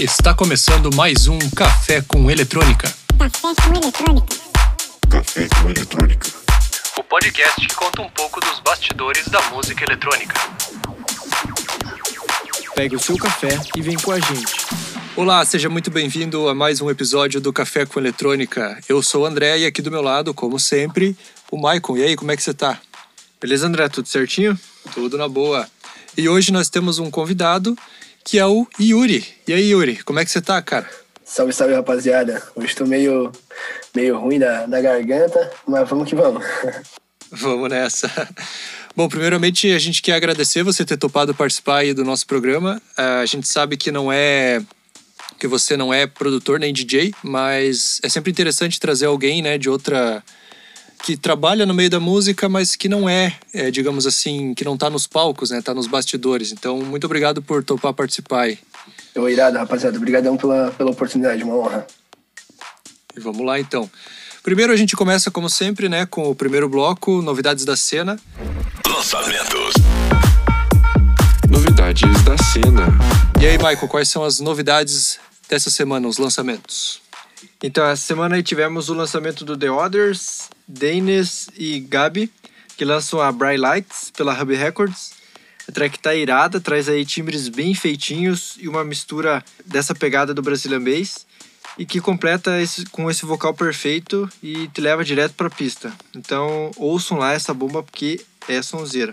Está começando mais um Café com Eletrônica. Café com eletrônica. Café com eletrônica. O podcast que conta um pouco dos bastidores da música eletrônica. Pegue o seu café e vem com a gente. Olá, seja muito bem-vindo a mais um episódio do Café com Eletrônica. Eu sou o André e aqui do meu lado, como sempre, o Maicon. E aí, como é que você tá? Beleza, André? Tudo certinho? Tudo na boa. E hoje nós temos um convidado que é o Yuri. E aí, Yuri, como é que você tá, cara? Salve, salve, rapaziada. Hoje tô meio, meio ruim da, da garganta, mas vamos que vamos. Vamos nessa. Bom, primeiramente a gente quer agradecer você ter topado participar aí do nosso programa. Ah, A gente sabe que não é que você não é produtor nem DJ, mas é sempre interessante trazer alguém, né, de outra que trabalha no meio da música, mas que não é, é, digamos assim, que não tá nos palcos, né, tá nos bastidores. Então, muito obrigado por topar participar aí. Eu irado, rapaziada. Obrigadão pela, pela oportunidade, uma honra. E vamos lá então. Primeiro a gente começa como sempre, né, com o primeiro bloco, novidades da cena. Lançamentos. Novidades da cena. E aí, Michael, quais são as novidades dessa semana, os lançamentos? Então, essa semana tivemos o lançamento do The Others, Danes e Gabi, que lançam a Bright Lights pela Hub Records. A track tá irada, traz aí timbres bem feitinhos e uma mistura dessa pegada do Brazilian Bass e que completa esse, com esse vocal perfeito e te leva direto pra pista. Então, ouçam lá essa bomba porque é sonzeira.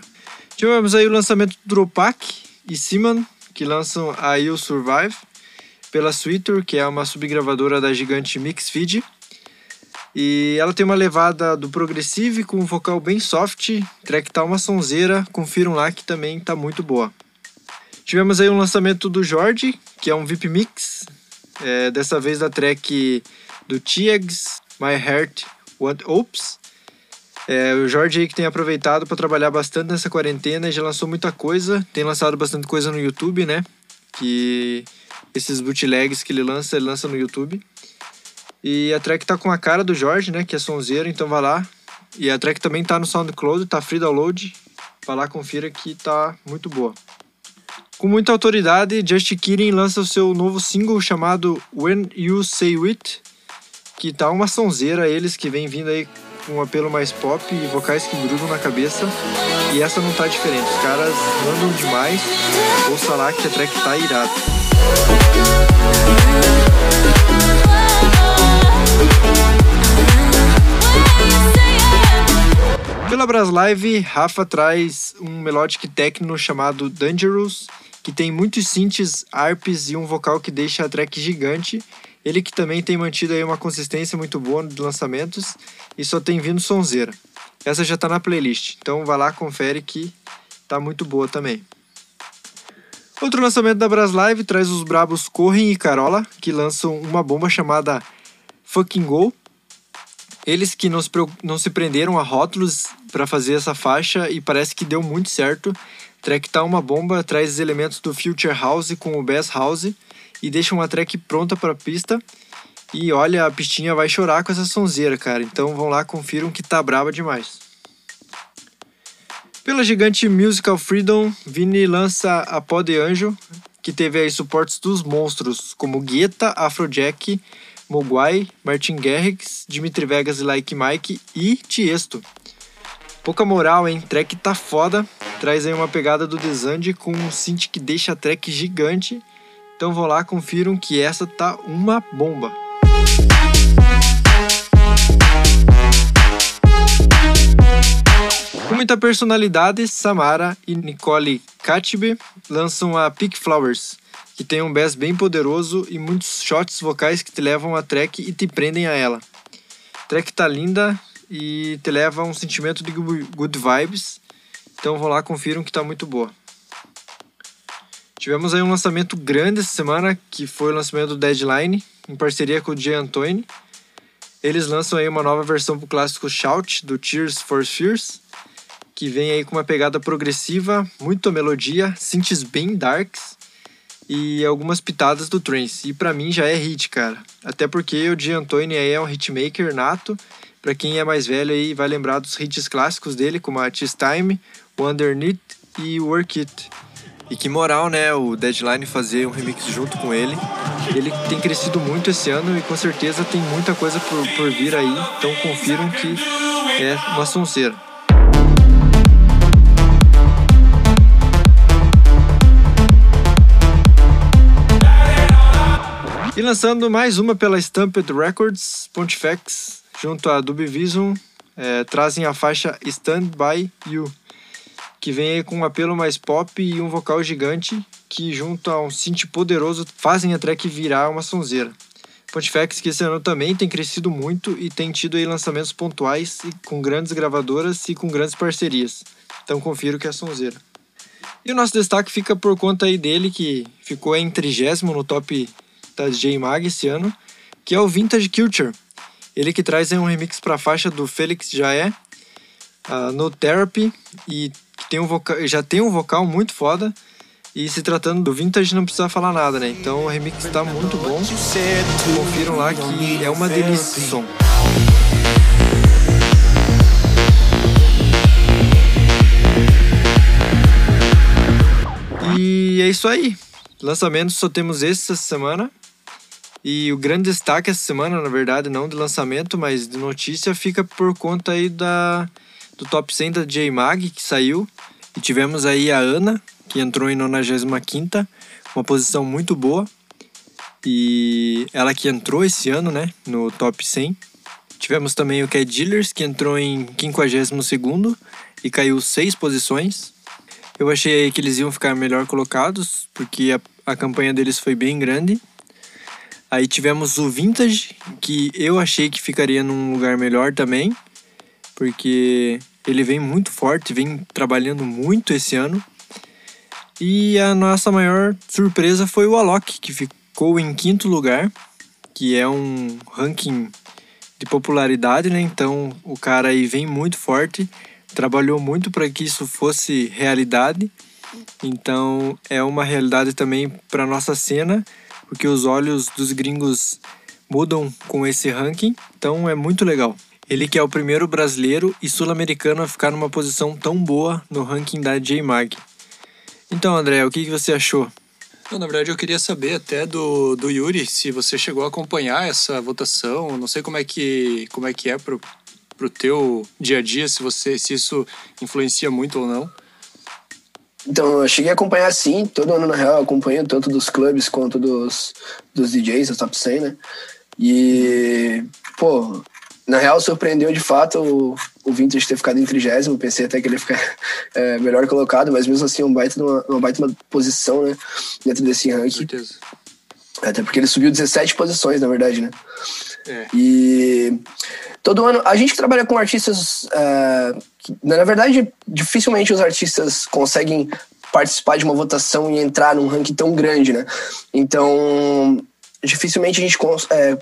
Tivemos aí o lançamento do Dropak e Simon, que lançam a You Survive pela Sweeter, que é uma subgravadora da gigante Mix Feed. E ela tem uma levada do progressive com um vocal bem soft, track tá uma sonzeira, confiram lá que também tá muito boa. Tivemos aí um lançamento do Jorge, que é um VIP Mix, é, dessa vez da track do Tiegs, My Heart What Oops. É, o Jorge aí que tem aproveitado para trabalhar bastante nessa quarentena, já lançou muita coisa, tem lançado bastante coisa no YouTube, né? Que esses bootlegs que ele lança, ele lança no YouTube. E a track tá com a cara do Jorge, né? Que é sonzeiro, então vai lá. E a track também tá no SoundCloud, tá free download. Vai lá, confira que tá muito boa. Com muita autoridade, Just Kidding lança o seu novo single chamado When You Say It, que tá uma sonzeira, eles que vem vindo aí com um apelo mais pop e vocais que grudam na cabeça. E essa não tá diferente, os caras mandam demais. Ouça lá que a track tá irada. Pela Braslive, Rafa traz um melodic techno chamado Dangerous, que tem muitos synths, arps e um vocal que deixa a track gigante. Ele que também tem mantido aí uma consistência muito boa de lançamentos e só tem vindo sonzeira. Essa já tá na playlist, então vai lá, confere que tá muito boa também. Outro lançamento da Braslive traz os brabos Corrin e Carola, que lançam uma bomba chamada Fucking Go. Eles que não se, não se prenderam a rótulos para fazer essa faixa e parece que deu muito certo. Track tá uma bomba, traz os elementos do Future House com o Bass House e deixa uma track pronta para pista. E olha, a pistinha vai chorar com essa sonzeira, cara. Então vão lá, confiram que tá braba demais. Pela gigante Musical Freedom, Vini lança a Pó de Anjo, que teve aí suportes dos monstros como Guetta, Afrojack, Mogwai, Martin Garrix, Dimitri Vegas e Like Mike e Tiesto. Pouca moral, hein? Track tá foda. Traz aí uma pegada do Desande com um synth que deixa a track gigante. Então vão lá, confiram que essa tá uma bomba. Com muita personalidade, Samara e Nicole Katibe lançam a Pink Flowers, que tem um bass bem poderoso e muitos shots vocais que te levam a track e te prendem a ela. A track tá linda e te leva a um sentimento de good vibes, então vão lá, confiram que tá muito boa. Tivemos aí um lançamento grande essa semana, que foi o lançamento do Deadline, em parceria com o Jay Antoni. Eles lançam aí uma nova versão pro clássico Shout, do Tears for Fears, que vem aí com uma pegada progressiva, muita melodia, synths bem darks e algumas pitadas do trance. E pra mim já é hit, cara. Até porque o Jay Antoni aí é um hitmaker nato. Pra quem é mais velho aí vai lembrar dos hits clássicos dele, como a Tis Time, Underneath e Work It. E que moral, né? O Deadline fazer um remix junto com ele. Ele tem crescido muito esse ano e com certeza tem muita coisa por, por vir aí. Então confiram que é uma sonceira. E lançando mais uma pela Stamped Records, Pontifex, junto a Dubvision, é, trazem a faixa Stand By You, que vem com um apelo mais pop e um vocal gigante, que junto a um synth poderoso fazem a track virar uma sonzeira. Pontifex que esse ano também tem crescido muito e tem tido aí lançamentos pontuais com grandes gravadoras e com grandes parcerias. Então confiro que é sonzeira. E o nosso destaque fica por conta aí dele, que ficou em trigésimo no top da DJ Mag esse ano, que é o Vintage Culture. Ele que traz aí um remix para a faixa do Felix Jaé, uh, No Therapy, e tem um vocal, já tem um vocal muito foda. E se tratando do Vintage, não precisa falar nada, né? Então o remix está muito bom. Confiram lá que é uma delícia esse som. E é isso aí. Lançamentos só temos esse essa semana. E o grande destaque essa semana, na verdade, não de lançamento, mas de notícia, fica por conta aí da, do top 100 da J-Mag, que saiu. E tivemos aí a Ana, que entrou em 95 uma posição muito boa. E ela que entrou esse ano, né, no top 100. Tivemos também o Cat Dealers, que entrou em 52 e caiu seis posições. Eu achei que eles iam ficar melhor colocados, porque a, a campanha deles foi bem grande. Aí tivemos o Vintage, que eu achei que ficaria num lugar melhor também, porque ele vem muito forte, vem trabalhando muito esse ano. E a nossa maior surpresa foi o Alok, que ficou em quinto lugar, que é um ranking de popularidade, né? Então o cara aí vem muito forte, trabalhou muito para que isso fosse realidade. Então é uma realidade também para nossa cena porque os olhos dos gringos mudam com esse ranking, então é muito legal. Ele que é o primeiro brasileiro e sul-americano a ficar numa posição tão boa no ranking da J-Mag. Então, André, o que, que você achou? Não, na verdade, eu queria saber até do, do Yuri se você chegou a acompanhar essa votação. Não sei como é que, como é, que é pro, pro teu dia a dia, se, você, se isso influencia muito ou não. Então, eu cheguei a acompanhar sim, todo ano na real eu acompanho tanto dos clubes quanto dos, dos DJs, da top 100, né? E, pô, na real surpreendeu de fato o, o Vintage ter ficado em trigésimo, pensei até que ele ia ficar é, melhor colocado, mas mesmo assim um baita uma, uma baita uma posição, né, dentro desse ranking. Com certeza. Até porque ele subiu 17 posições, na verdade, né? É. E todo ano, a gente trabalha com artistas. Uh, na verdade, dificilmente os artistas conseguem participar de uma votação e entrar num ranking tão grande, né? Então, dificilmente a gente é,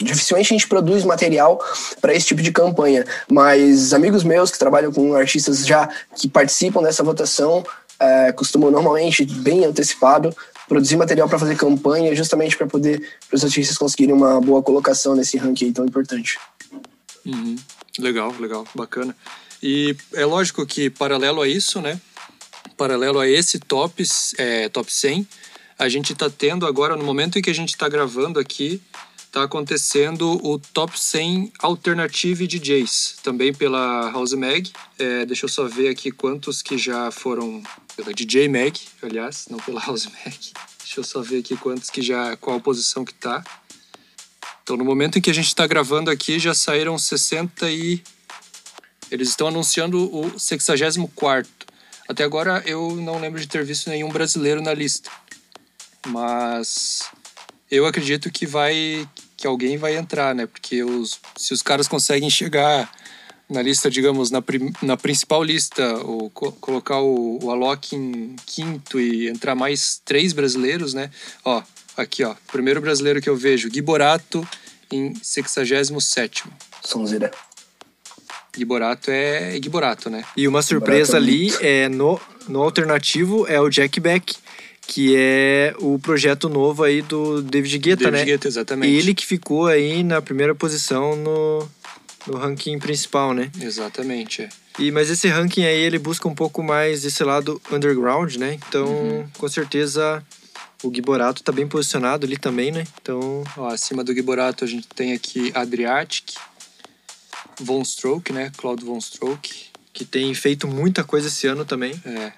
dificilmente a gente produz material para esse tipo de campanha, mas amigos meus que trabalham com artistas já que participam dessa votação é, costumam normalmente bem antecipado produzir material para fazer campanha, justamente para poder os artistas conseguirem uma boa colocação nesse ranking tão importante. Uhum. Legal, legal, bacana. E é lógico que paralelo a isso, né? Paralelo a esse top, é, top 100, a gente está tendo agora, no momento em que a gente está gravando aqui, está acontecendo o Top 100 Alternative DJs, também pela House Mag. É, deixa eu só ver aqui quantos que já foram pela DJ Mag, aliás, não pela House Mag. Deixa eu só ver aqui quantos que já, qual posição que tá. Então, no momento em que a gente está gravando aqui, já saíram 60 e... Eles estão anunciando o 64 Até agora, eu não lembro de ter visto nenhum brasileiro na lista. Mas eu acredito que vai que alguém vai entrar, né? Porque os, se os caras conseguem chegar na lista, digamos, na, prim, na principal lista, ou co colocar o, o Alok em quinto e entrar mais três brasileiros, né? Ó, aqui, ó. Primeiro brasileiro que eu vejo, Gui Borato em 67. Sonzeira. Gui Borato é Gui Borato, né? E uma surpresa é ali é no, no alternativo é o Jack Beck que é o projeto novo aí do David Guetta, David né? Guetta, exatamente. Ele que ficou aí na primeira posição no, no ranking principal, né? Exatamente. é. E, mas esse ranking aí, ele busca um pouco mais esse lado underground, né? Então, com certeza, o Gui Borato tá bem posicionado ali também, né? Então, Ó, acima do Giborato a gente tem aqui Adriatic, Von Stroke, né? Claude Von Stroke. que tem feito muita coisa esse ano também. É.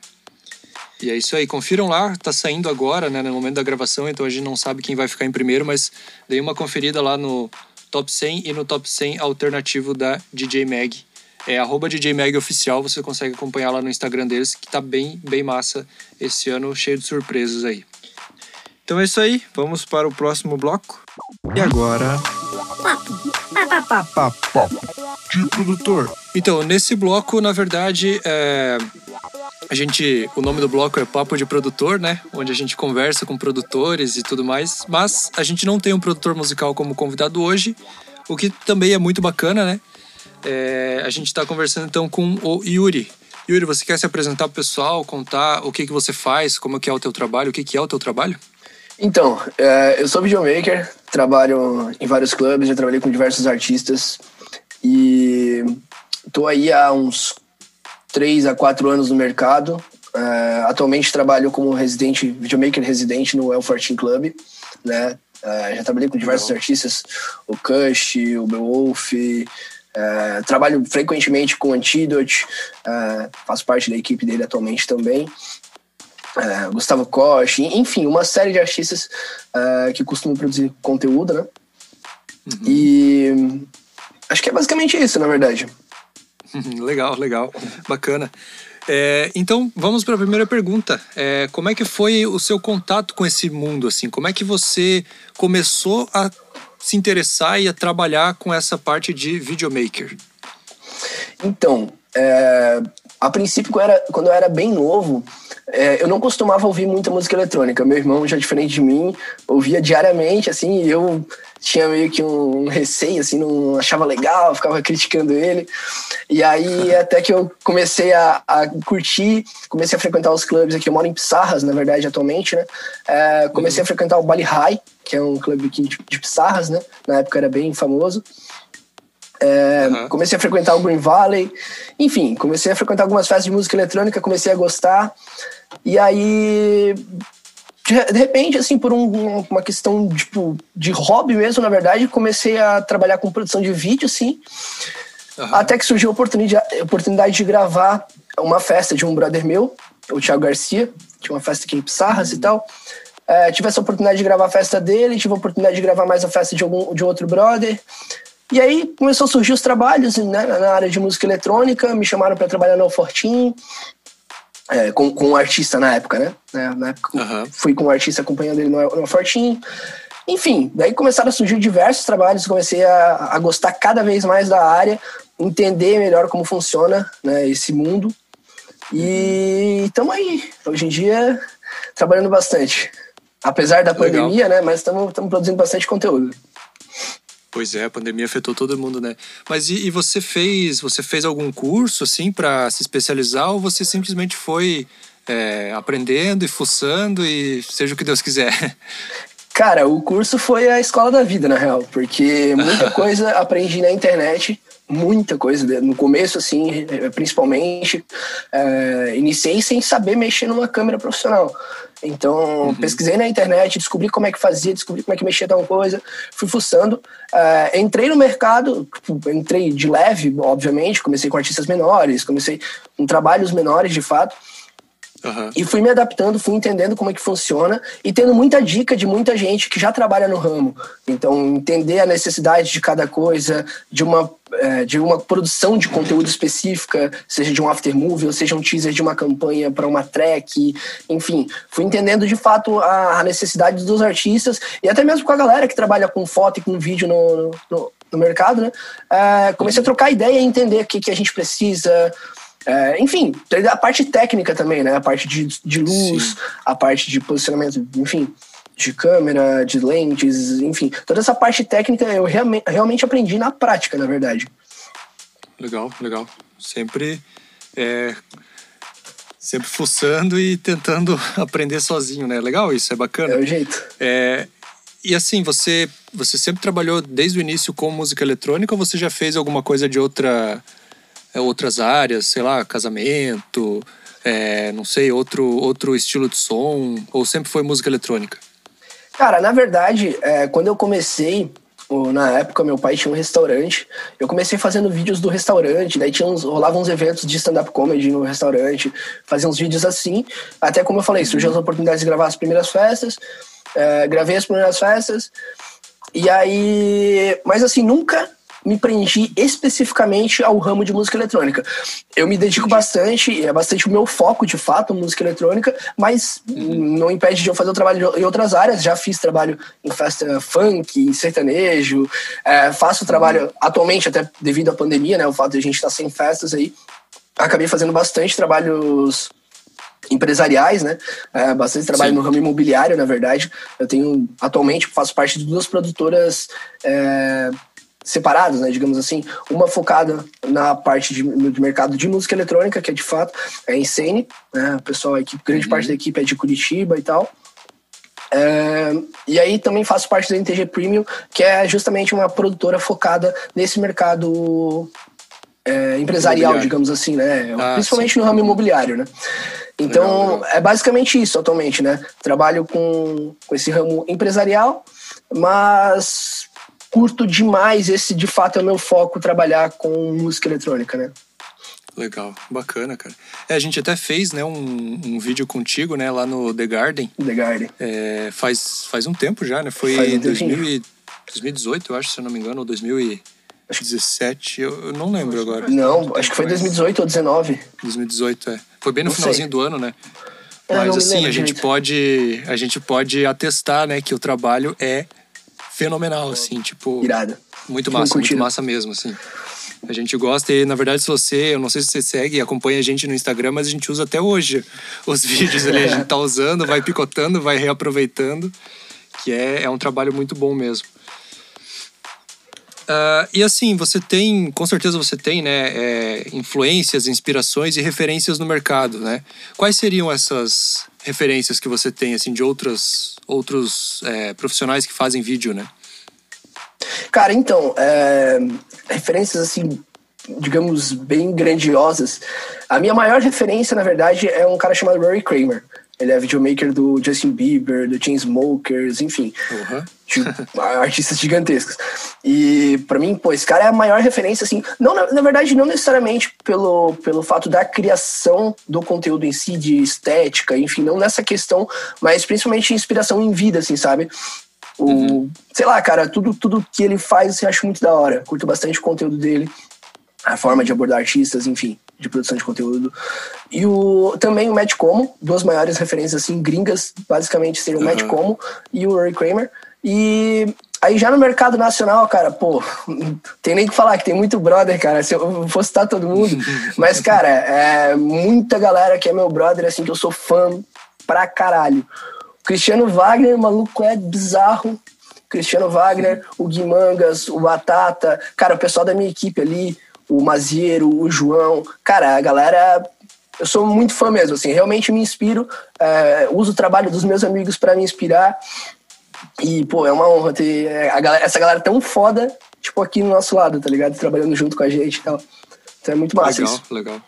E é isso aí, confiram lá, tá saindo agora, né, no momento da gravação, então a gente não sabe quem vai ficar em primeiro, mas dei uma conferida lá no top 100 e no top 100 alternativo da DJ Mag. É arroba DJ Mag oficial, você consegue acompanhar lá no Instagram deles, que tá bem, bem massa esse ano, cheio de surpresas aí. Então é isso aí, vamos para o próximo bloco. E agora, De produtor. Então, nesse bloco, na verdade, é, a gente, o nome do bloco é Papo de Produtor, né? Onde a gente conversa com produtores e tudo mais. Mas a gente não tem um produtor musical como convidado hoje, o que também é muito bacana, né? É, a gente está conversando então com o Yuri. Yuri, você quer se apresentar pro pessoal, contar o que, que você faz, como que é o teu trabalho, o que, que é o teu trabalho? Então, é, eu sou videomaker, trabalho em vários clubes, já trabalhei com diversos artistas e tô aí há uns 3 a 4 anos no mercado. É, atualmente trabalho como residente, videomaker residente no El Fortin Club, né? É, já trabalhei com diversos artistas, o Kush, o Beowulf, é, trabalho frequentemente com o Antidote, faço parte da equipe dele atualmente também Gustavo Koch, enfim, uma série de artistas que costumam produzir conteúdo, né? E acho que é basicamente isso, na verdade. legal, legal, bacana. É, então, vamos para a primeira pergunta. É, como é que foi o seu contato com esse mundo? Assim, como é que você começou a se interessar e a trabalhar com essa parte de videomaker? Então, é, a princípio, quando eu era, quando eu era bem novo, é, eu não costumava ouvir muita música eletrônica. Meu irmão, já diferente de mim, ouvia diariamente, assim, e eu tinha meio que um receio, assim, não achava legal, ficava criticando ele. E aí, até que eu comecei a, a curtir, comecei a frequentar os clubes aqui. Eu moro em Pissarras, na verdade, atualmente, né? É, comecei a frequentar o Bali High, que é um clube aqui de, de Pissarras, né? Na época era bem famoso. É, Uhum. Comecei a frequentar o Green Valley, enfim, comecei a frequentar algumas festas de música eletrônica, comecei a gostar. E aí, de, repente, assim, por um- uma questão tipo, de hobby mesmo, na verdade, comecei a trabalhar com produção de vídeo, assim. Aham. Até que surgiu a oportunidade, a oportunidade de gravar uma festa de um brother meu, o Thiago Garcia, tinha uma festa aqui em Pissarras e tal. É, tive essa oportunidade de gravar a festa dele, tive a oportunidade de gravar mais a festa de, algum, de outro brother. E aí começou a surgir os trabalhos né, na área de música eletrônica, me chamaram para trabalhar no Fortin, é, com, com um artista na época, né? né, Na época Aham. fui com um artista acompanhando ele no, no Fortin. Enfim, daí começaram a surgir diversos trabalhos, comecei a, a gostar cada vez mais da área, entender melhor como funciona né, esse mundo. E estamos aí, hoje em dia, trabalhando bastante. Apesar da Legal. pandemia, né? Mas estamos produzindo bastante conteúdo. Pois é, a pandemia afetou todo mundo, né? Mas e, e você fez, você fez algum curso assim para se especializar ou você simplesmente foi é, aprendendo e fuçando e seja o que Deus quiser? Cara, o curso foi a escola da vida, na real, porque muita coisa aprendi na internet, muita coisa. No começo, assim, principalmente, eh, iniciei sem saber mexer numa câmera profissional. Então, pesquisei na internet, descobri como é que fazia, descobri como é que mexia tal coisa, fui fuçando. Eh, entrei no mercado, tipo, entrei de leve, obviamente, comecei com artistas menores, comecei com trabalhos menores, de fato. Aham. E fui me adaptando, fui entendendo como é que funciona e tendo muita dica de muita gente que já trabalha no ramo. Então, entender a necessidade de cada coisa, de uma, eh, de uma produção de conteúdo específica, seja de um aftermovie ou seja um teaser de uma campanha para uma track, enfim. Fui entendendo de fato a, a necessidade dos artistas e até mesmo com a galera que trabalha com foto e com vídeo no, no, no mercado, né? Eh, comecei a trocar ideia e entender o que, que a gente precisa. É, enfim, a parte técnica também, né? A parte de, de luz, Sim. a parte de posicionamento, enfim, de câmera, de lentes, enfim. Toda essa parte técnica eu realmente, realmente aprendi na prática, na verdade. Legal, legal. Sempre é, sempre fuçando e tentando aprender sozinho, né? Legal isso, é É bacana. o jeito. É, e assim, você, você sempre trabalhou desde o início com música eletrônica ou você já fez alguma coisa de outra, é, outras áreas, sei lá, casamento, é, não sei, outro, outro estilo de som, ou sempre foi música eletrônica? Cara, na verdade, é, quando eu comecei, na época meu pai tinha um restaurante, eu comecei fazendo vídeos do restaurante, daí tinha uns, rolavam uns eventos de stand-up comedy no restaurante, fazia uns vídeos assim, até como eu falei, surgiu as oportunidades de gravar as primeiras festas, é, gravei as primeiras festas, e aí, mas assim, nunca me prendi especificamente ao ramo de música eletrônica. Eu me dedico bastante, é bastante o meu foco de fato, música eletrônica, mas não impede de eu fazer o trabalho em outras áreas. Já fiz trabalho em festa funk, em sertanejo, é, faço trabalho atualmente, até devido à pandemia, né? O fato de a gente estar sem festas aí. Acabei fazendo bastante trabalhos empresariais, né? É, bastante trabalho Sim. no ramo imobiliário, na verdade. Eu tenho, atualmente, faço parte de duas produtoras é, separadas, né? Digamos assim. Uma focada na parte de, de mercado de música eletrônica, que é de fato é a Insane, né? O pessoal, a equipe, grande parte da equipe é de Curitiba e tal. É, e aí também faço parte da NTG Premium, que é justamente uma produtora focada nesse mercado é, empresarial, digamos assim, né? Ah, Principalmente no ramo imobiliário, né? Então, Legal, legal. é basicamente isso atualmente, né? Trabalho com, com esse ramo empresarial, mas curto demais esse, de fato, é o meu foco, trabalhar com música eletrônica, né? Legal, bacana, cara. É, a gente até fez, né, um, um vídeo contigo, né, lá no The Garden. The Garden. É, faz, faz um tempo já, né? Foi Faz um 2000 e- 2018, eu acho, se eu não me engano, ou 2017, eu, eu não lembro agora. Não, acho que foi 2018 ou 2019. 2018, é. Foi bem no Não sei. finalzinho do ano, né? É, Mas assim, a gente direito. pode a gente pode atestar, né, que o trabalho é fenomenal, assim, tipo, Irado. muito massa, muito massa mesmo, assim. A gente gosta e, na verdade, se você, eu não sei se você segue e acompanha a gente no Instagram, mas a gente usa até hoje os vídeos ali, a gente tá usando, vai picotando, vai reaproveitando, que é, é um trabalho muito bom mesmo. Ah, e assim, você tem, com certeza você tem, né, é, influências, inspirações e referências no mercado, né? Quais seriam essas referências que você tem, assim, de outras, outros é, profissionais que fazem vídeo, né? Cara, então, é, referências assim, digamos, bem grandiosas. A minha maior referência, na verdade, é um cara chamado Rory Kramer. Ele é videomaker do Justin Bieber, do Chainsmokers, enfim. Uhum. tipo, artistas gigantescos. E pra mim, pô, esse cara é a maior referência, assim, não, na, na verdade, não necessariamente pelo, pelo fato da criação do conteúdo em si, de estética, enfim, não nessa questão, mas principalmente inspiração em vida, assim, sabe? O, Sei lá, cara, tudo, tudo que ele faz eu acho muito da hora. Curto bastante o conteúdo dele, a forma de abordar artistas, enfim, de produção de conteúdo. E o, também o Matt Como, duas maiores referências, assim, gringas, basicamente, seriam o Matt Uhum. Como e o Rory Kramer. E aí já no mercado nacional, cara, pô, tem nem que falar que tem muito brother, cara, se eu fosse citar todo mundo. Mas, cara, é muita galera que é meu brother, assim, que eu sou fã pra caralho. Cristiano Wagner, maluco, é bizarro. Cristiano Wagner, o Gui Mangas, o Batata, cara, o pessoal da minha equipe ali, o Maziero, o João, cara, a galera. Eu sou muito fã mesmo, assim, realmente me inspiro, é, uso o trabalho dos meus amigos pra me inspirar. E, pô, é uma honra ter a galera- essa galera tão foda, tipo, aqui no nosso lado, tá ligado? Trabalhando junto com a gente e tal. Então é muito massa legal, isso. legal.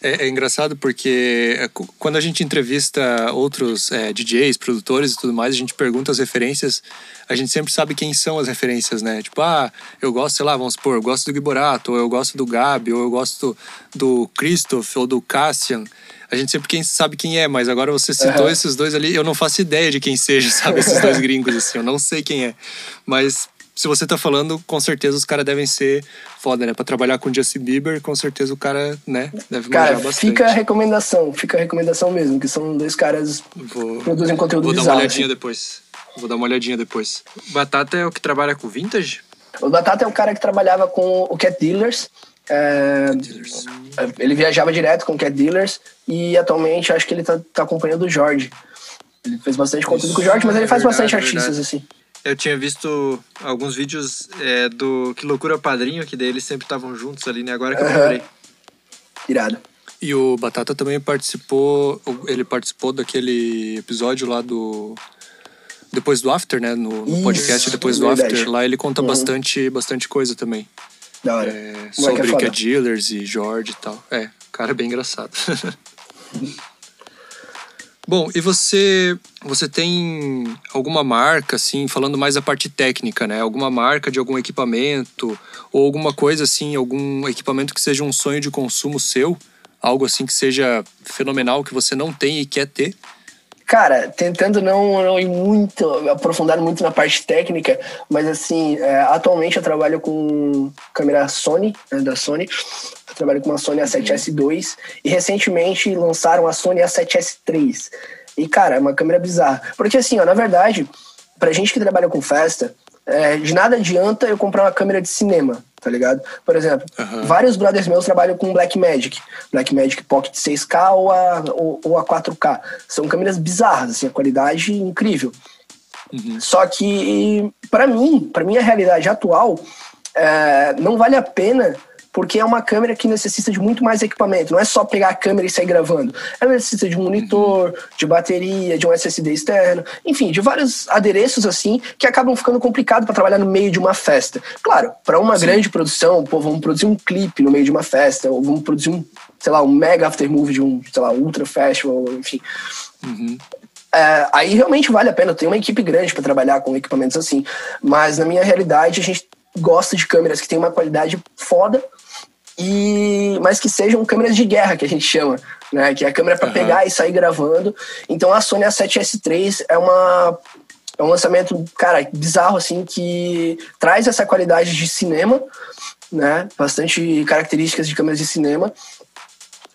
É, é engraçado porque é, quando a gente entrevista outros é, DJs, produtores e tudo mais, a gente pergunta as referências, a gente sempre sabe quem são as referências, né? Tipo, ah, eu gosto, sei lá, vamos supor, eu gosto do Giborato, ou eu gosto do Gabi, ou eu gosto do Christoph, ou do Cassian. A gente sempre quem sabe quem é, mas agora você citou Aham. esses dois ali, eu não faço ideia de quem seja, sabe? Esses dois gringos, assim, eu não sei quem é. Mas se você tá falando, com certeza os caras devem ser foda, né? Pra trabalhar com Justin Bieber, com certeza o cara, né, deve Cara, bastante. fica a recomendação, fica a recomendação mesmo, que são dois caras Vou, que produzem conteúdo vou dar uma bizarro. olhadinha assim. depois. Vou dar uma olhadinha depois. Batata é o que trabalha com vintage? O Batata é um cara que trabalhava com o Cat Dealers. é, ele viajava direto com o Cat Dealers e atualmente acho que ele tá, tá acompanhando o Jorge. Ele fez bastante conteúdo com o Jorge, mas ele é faz verdade, bastante é artistas, assim. Eu tinha visto alguns vídeos é, do Que Loucura Padrinho, que daí eles sempre estavam juntos ali, né? Agora que eu lembrei. Irado. E o Batata também participou, ele participou daquele episódio lá do depois do After, né? No, no Isso, podcast depois do verdade. After, lá ele conta Uhum. bastante, bastante coisa também. Da hora. É, Moleque sobre é Dealers e George e tal. É, cara é bem engraçado. Bom, e você você tem alguma marca, assim, falando mais a parte técnica, né? Alguma marca de algum equipamento ou alguma coisa assim, algum equipamento que seja um sonho de consumo seu? Algo assim que seja fenomenal que você não tem e quer ter? Cara, tentando não, não ir muito, aprofundar muito na parte técnica, mas assim, é, atualmente eu trabalho com câmera Sony, né, da Sony. Eu trabalho com uma Sony A7S2 e recentemente lançaram a Sony A7S3. E, cara, é uma câmera bizarra. Porque assim, ó, na verdade, pra gente que trabalha com festa, é, de nada adianta eu comprar uma câmera de cinema, tá ligado? Por exemplo, Aham. vários brothers meus trabalham com Blackmagic. Blackmagic Pocket 6K ou a, ou, ou a 4K. São câmeras bizarras, assim, a qualidade incrível. Só que, pra mim, pra minha realidade atual, é, não vale a pena porque é uma câmera que necessita de muito mais equipamento. Não é só pegar a câmera e sair gravando. Ela necessita de um monitor, de bateria, de um SSD externo, enfim, de vários adereços assim que acabam ficando complicado para trabalhar no meio de uma festa. Claro, para uma grande produção, pô, vamos produzir um clipe no meio de uma festa, ou vamos produzir um, sei lá, um mega aftermovie de um, sei lá, ultra festival, enfim. É, aí realmente vale a pena. Tem uma equipe grande para trabalhar com equipamentos assim. Mas na minha realidade, a gente gosta de câmeras que têm uma qualidade foda, e mas que sejam câmeras de guerra, que a gente chama. Né? Que é a câmera para Aham. pegar e sair gravando. Então a Sony A7S3 é uma. É um lançamento, cara, bizarro, assim, que traz essa qualidade de cinema, né? Bastante características de câmeras de cinema.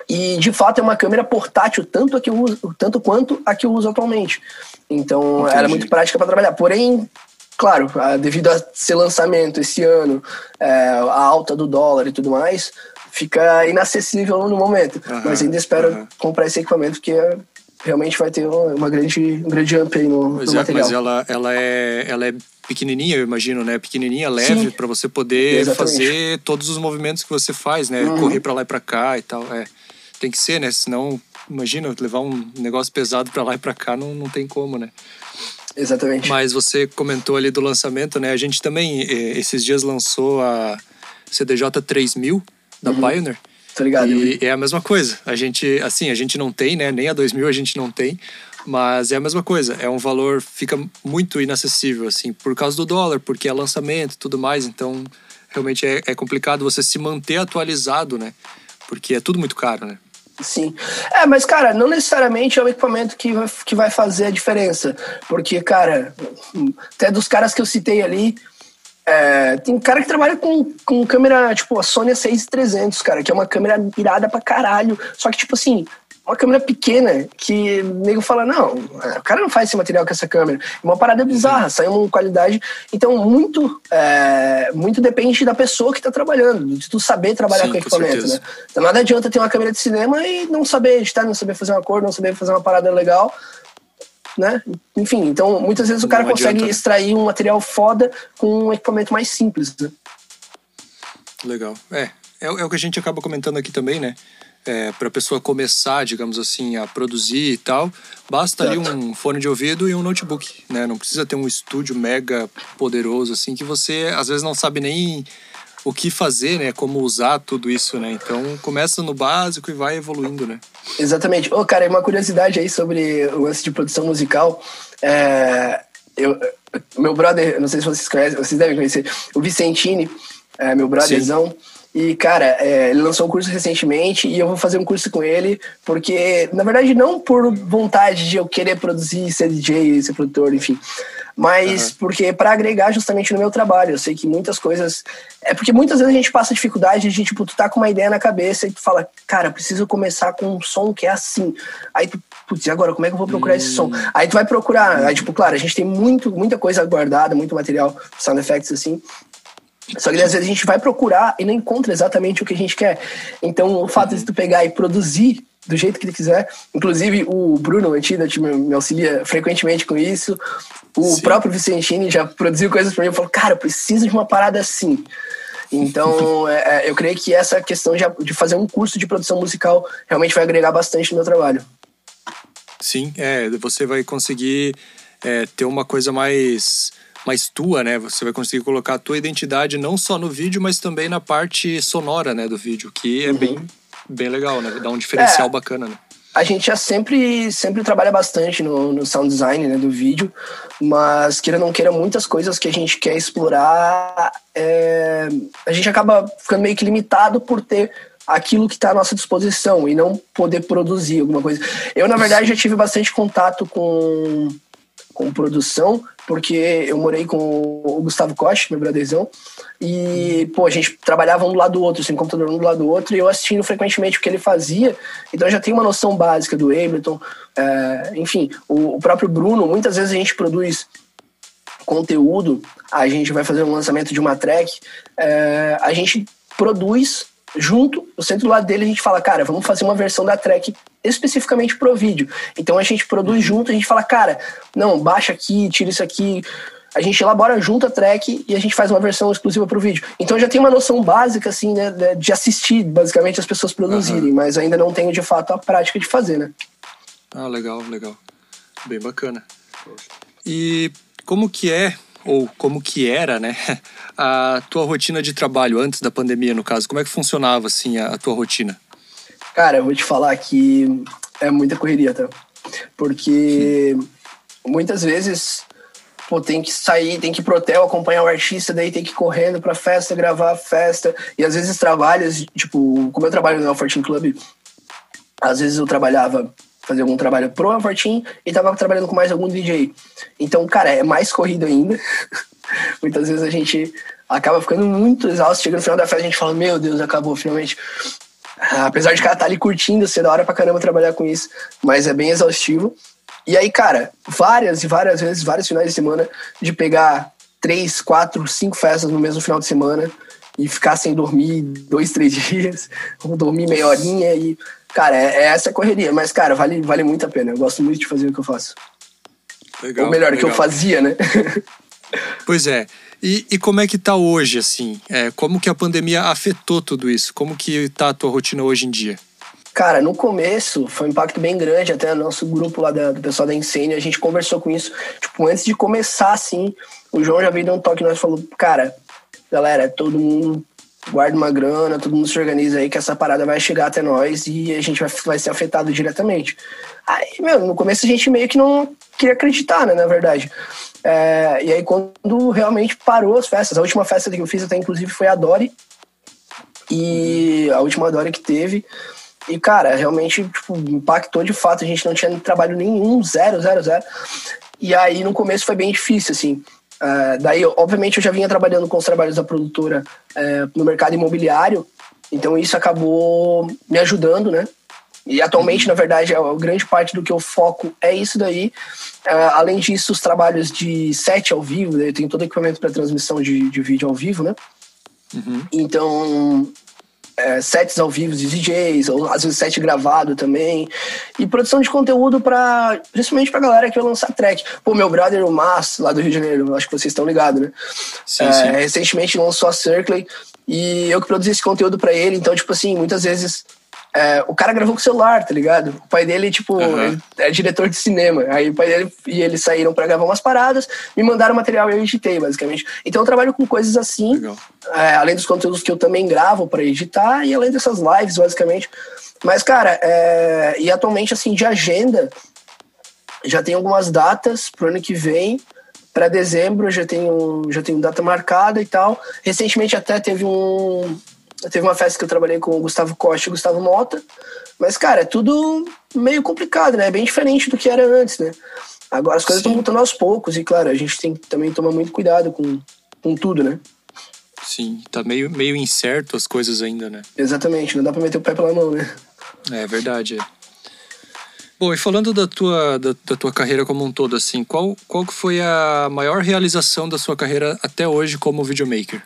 E de fato é uma câmera portátil, tanto, a que eu uso, tanto quanto a que eu uso atualmente. Então ela é Entendi. muito prática para trabalhar. Porém, claro, devido a ser lançamento esse ano, é, a alta do dólar e tudo mais, fica inacessível no momento. Mas ainda espero comprar esse equipamento, porque é, realmente vai ter uma, grande, um grande jump aí no, Mas, no é, material. mas ela, ela, é, ela é pequenininha, eu imagino, né? Pequenininha, leve, para você poder Exatamente. fazer todos os movimentos que você faz, né? Uhum. Correr para lá e para cá e tal. É. Tem que ser, né? Senão, imagina, levar um negócio pesado para lá e para cá não, não tem como, né? Exatamente. Mas você comentou ali do lançamento, né? A gente também, eh, esses dias, lançou a CDJ 3000 da Uhum. Pioneer. Tô ligado. E é a mesma coisa. A gente, assim, a gente não tem, né? Nem a 2000 a gente não tem. Mas é a mesma coisa. É um valor, fica muito inacessível, assim, por causa do dólar, porque é lançamento e tudo mais. Então, realmente é, é complicado você se manter atualizado, né? Porque é tudo muito caro, né? Sim. É, mas, cara, não necessariamente é o equipamento que vai, que vai fazer a diferença. Porque, cara, até dos caras que eu citei ali, é, tem cara que trabalha com, com câmera, tipo, a Sony A6300, cara, que é uma câmera irada pra caralho. Só que, tipo assim, uma câmera pequena que o nego fala, não, é, o cara não faz esse material com essa câmera. É uma parada bizarra, sai uma qualidade. Então, muito, é, muito depende da pessoa que tá trabalhando, de tu saber trabalhar Sim, com com equipamento, certeza. né? Então nada adianta ter uma câmera de cinema e não saber editar, não saber fazer uma cor, não saber fazer uma parada legal, né? Enfim, então muitas vezes o cara Não consegue adianta, extrair um material foda com um equipamento mais simples, né? Legal. É, é, é o que a gente acaba comentando aqui também, né? É, para a pessoa começar, digamos assim, a produzir e tal, basta ali um fone de ouvido e um notebook, né? Não precisa ter um estúdio mega poderoso assim que você às vezes não sabe nem o que fazer, né? Como usar tudo isso, né? Então começa no básico e vai evoluindo, né? Exatamente. Ô, cara, uma curiosidade aí sobre o lance de produção musical. É, eu, meu brother, não sei se vocês conhecem, vocês devem conhecer, o Vicentini, é, meu brotherzão. E, cara, é, ele lançou um curso recentemente e eu vou fazer um curso com ele, porque, na verdade, não por vontade de eu querer produzir, ser DJ, ser produtor, enfim, mas porque para agregar justamente no meu trabalho. Eu sei que muitas coisas. É porque muitas vezes a gente passa dificuldade de, tipo, tu tá com uma ideia na cabeça e tu fala, cara, preciso começar com um som que é assim. Aí tu, putz, e agora como é que eu vou procurar esse som? Aí tu vai procurar. Aí, tipo, claro, a gente tem muito, muita coisa guardada, muito material, sound effects assim. Só que às vezes a gente vai procurar e não encontra exatamente o que a gente quer. Então, o fato de tu pegar e produzir do jeito que tu quiser, inclusive o Bruno Antidote me, me auxilia frequentemente com isso. O Sim. próprio Vicentini já produziu coisas pra mim e falou: Cara, eu preciso de uma parada assim. Então, é, é, eu creio que essa questão de, de fazer um curso de produção musical realmente vai agregar bastante no meu trabalho. Sim, é, você vai conseguir é, ter uma coisa mais mais tua, né? Você vai conseguir colocar a tua identidade não só no vídeo, mas também na parte sonora, né, do vídeo, que é Uhum. bem, bem legal, né? Dá um diferencial É. bacana, né? A gente já sempre, sempre trabalha bastante no, no sound design né, do vídeo, mas queira ou não queira, muitas coisas que a gente quer explorar, é, a gente acaba ficando meio que limitado por ter aquilo que está à nossa disposição e não poder produzir alguma coisa. Eu, na verdade, já tive bastante contato com, com produção, porque eu morei com o Gustavo Costa, meu brotherzão, e, pô, a gente trabalhava um do lado do outro, assim, computador um do lado do outro, e eu assistindo frequentemente o que ele fazia, então eu já tenho uma noção básica do Ableton, é, enfim, o, o próprio Bruno, muitas vezes a gente produz conteúdo, a gente vai fazer um lançamento de uma track, é, a gente produz junto, eu sento do lado dele a gente fala, cara, vamos fazer uma versão da track especificamente pro vídeo. Então a gente produz junto, a gente fala, cara, não, baixa aqui, tira isso aqui. A gente elabora junto a track e a gente faz uma versão exclusiva pro vídeo. Então já tenho uma noção básica, assim, né, de- de assistir, basicamente, as pessoas produzirem, mas ainda não tenho, de fato, a prática de fazer, né? Ah, legal, legal. Bem bacana. E como que é, ou como que era, né, a tua rotina de trabalho antes da pandemia, no caso? Como é que funcionava, assim, a tua rotina? Cara, eu vou te falar que é muita correria, tá? Porque muitas vezes pô, tem que sair, tem que ir pro hotel, acompanhar o artista, daí tem que ir correndo pra festa, gravar a festa. E às vezes trabalhos, tipo, como eu trabalho no Alfortin Club, às vezes eu trabalhava, fazia algum trabalho pro Alfortin e tava trabalhando com mais algum DJ. Então, cara, é mais corrido ainda. Muitas vezes a gente acaba ficando muito exausto, chega no final da festa a gente fala, meu Deus, acabou finalmente. Apesar de cara estar ali curtindo, ser da hora pra caramba trabalhar com isso, mas é bem exaustivo. E aí, cara, várias e várias vezes, vários finais de semana, de pegar três, quatro, cinco festas no mesmo final de semana e ficar sem dormir dois, três dias, ou dormir meia horinha e. Cara, é, é essa correria, mas, cara, vale, vale muito a pena. Eu gosto muito de fazer o que eu faço. Legal, Ou melhor, o que eu legal. fazia, né? Pois é. E, e como é que tá hoje, assim? É, como que a pandemia afetou tudo isso? Como que tá a tua rotina hoje em dia? Cara, no começo foi um impacto bem grande, até nosso grupo lá da- do pessoal da Insane, a gente conversou com isso, tipo, antes de começar, assim, o João já veio dar um toque e nós falou, cara, galera, todo mundo guarda uma grana, todo mundo se organiza aí que essa parada vai chegar até nós e a gente vai, vai ser afetado diretamente. Aí, meu, no começo a gente meio que não queria acreditar, né, na verdade. É, e aí quando realmente parou as festas, a última festa que eu fiz até inclusive foi a Dory, e a última Dory que teve. E, cara, realmente, tipo, impactou de fato. A gente não tinha trabalho nenhum, zero, zero, zero. E aí, no começo, foi bem difícil, assim. Ah, daí, obviamente, eu já vinha trabalhando com os trabalhos da produtora eh, no mercado imobiliário. Então, isso acabou me ajudando, né? E atualmente, na verdade, a a grande parte do que eu foco é isso daí. Ah, além disso, os trabalhos de set ao vivo, né? eu tenho todo o equipamento para transmissão de, de vídeo ao vivo, né? Então, é, sets ao vivo de DJs, ou às vezes set gravado também. E produção de conteúdo para principalmente pra galera que vai lançar track. Pô, meu brother, o Mas, lá do Rio de Janeiro, acho que vocês estão ligados, né? Sim, É, sim. Recentemente lançou a Circle e eu que produzi esse conteúdo pra ele, então, tipo assim, muitas vezes. É, o cara gravou com o celular, tá ligado? O pai dele, tipo, ele é diretor de cinema. Aí o pai dele e ele saíram pra gravar umas paradas, me mandaram material e eu editei, basicamente. Então eu trabalho com coisas assim, é, além dos conteúdos que eu também gravo para editar e além dessas lives, basicamente. Mas, cara, é, e atualmente, assim, de agenda, já tem algumas datas pro ano que vem. Para dezembro eu já tenho, já tenho data marcada e tal. Recentemente até teve um. Teve uma festa que eu trabalhei com o Gustavo Costa e o Gustavo Mota. Mas, cara, é tudo meio complicado, né? É bem diferente do que era antes, né? Agora as coisas estão voltando aos poucos, e claro, a gente tem que também tomar muito cuidado com, com tudo, né? Sim, tá meio, meio incerto as coisas ainda, né? Exatamente, não dá pra meter o pé pela mão, né? É verdade. é. Bom, e falando da tua, da, da tua carreira como um todo, assim, qual, qual que foi a maior realização da sua carreira até hoje como videomaker?